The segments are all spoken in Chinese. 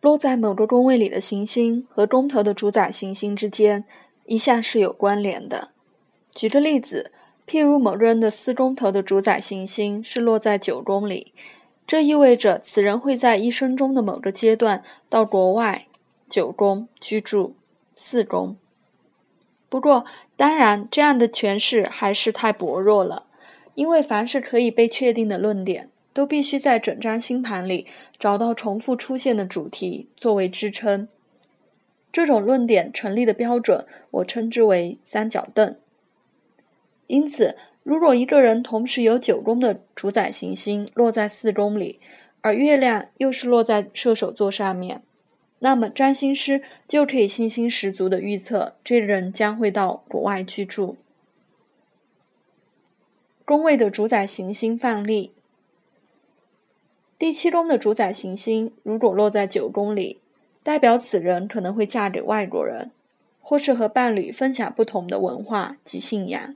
落在某个宫位里的行星和宫头的主宰行星之间一向是有关联的。举个例子，譬如某个人的四宫头的主宰行星是落在九宫里，这意味着此人会在一生中的某个阶段到国外九宫居住。四宫。不过，当然这样的诠释还是太薄弱了，因为凡是可以被确定的论点。都必须在整张星盘里找到重复出现的主题作为支撑。这种论点成立的标准，我称之为三角凳。因此，如果一个人同时有九宫的主宰行星落在四宫里，而月亮又是落在射手座上面，那么占星师就可以信心十足地预测这人将会到国外居住。宫位的主宰行星范例。第七宫的主宰行星如果落在九宫里，代表此人可能会嫁给外国人，或是和伴侣分享不同的文化及信仰。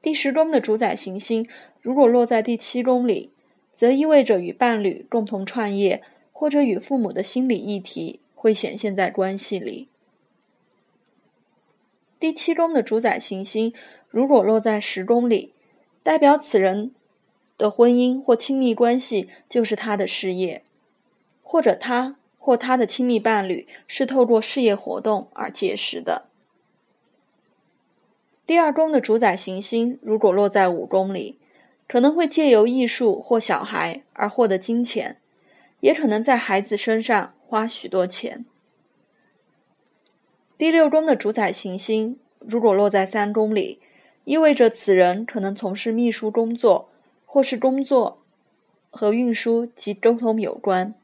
第十宫的主宰行星如果落在第七宫里，则意味着与伴侣共同创业，或者与父母的心理议题会显现在关系里。第七宫的主宰行星如果落在十宫里，代表此人。的婚姻或亲密关系就是他的事业，或者他或他的亲密伴侣是透过事业活动而结识的。第二宫的主宰行星如果落在五宫里，可能会借由艺术或小孩而获得金钱，也可能在孩子身上花许多钱。第六宫的主宰行星如果落在三宫里，意味着此人可能从事秘书工作。或是工作和运输及沟通有关。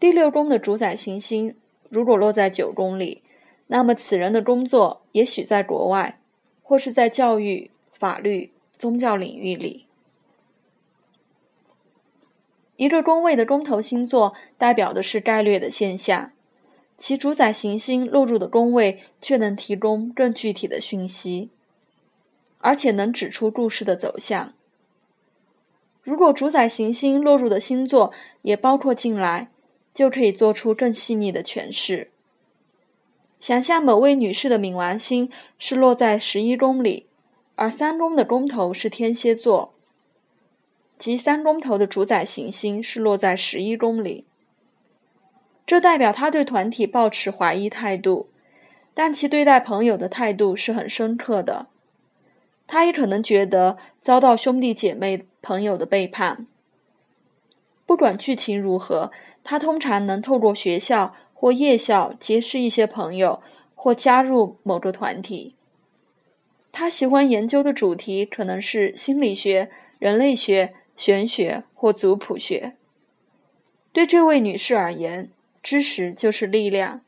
第六宫的主宰行星如果落在九宫里，那么此人的工作也许在国外，或是在教育、法律、宗教领域里。一个宫位的宫头星座代表的是概略的现象，其主宰行星落入的宫位却能提供更具体的讯息。而且能指出故事的走向。如果主宰行星落入的星座也包括进来，就可以做出更细腻的诠释。想象某位女士的冥王星是落在十一宫里，而三宫的宫头是天蝎座，即三宫头的主宰行星是落在十一宫里，这代表她对团体抱持怀疑态度，但其对待朋友的态度是很深刻的。他也可能觉得遭到兄弟姐妹朋友的背叛。不管剧情如何，他通常能透过学校或夜校结识一些朋友，或加入某个团体。他喜欢研究的主题可能是心理学、人类学、玄学或族谱学。对这位女士而言，知识就是力量，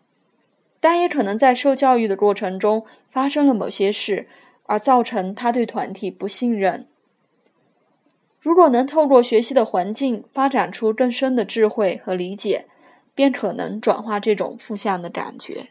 但也可能在受教育的过程中发生了某些事。而造成他对团体不信任。如果能透过学习的环境发展出更深的智慧和理解，便可能转化这种负向的感觉。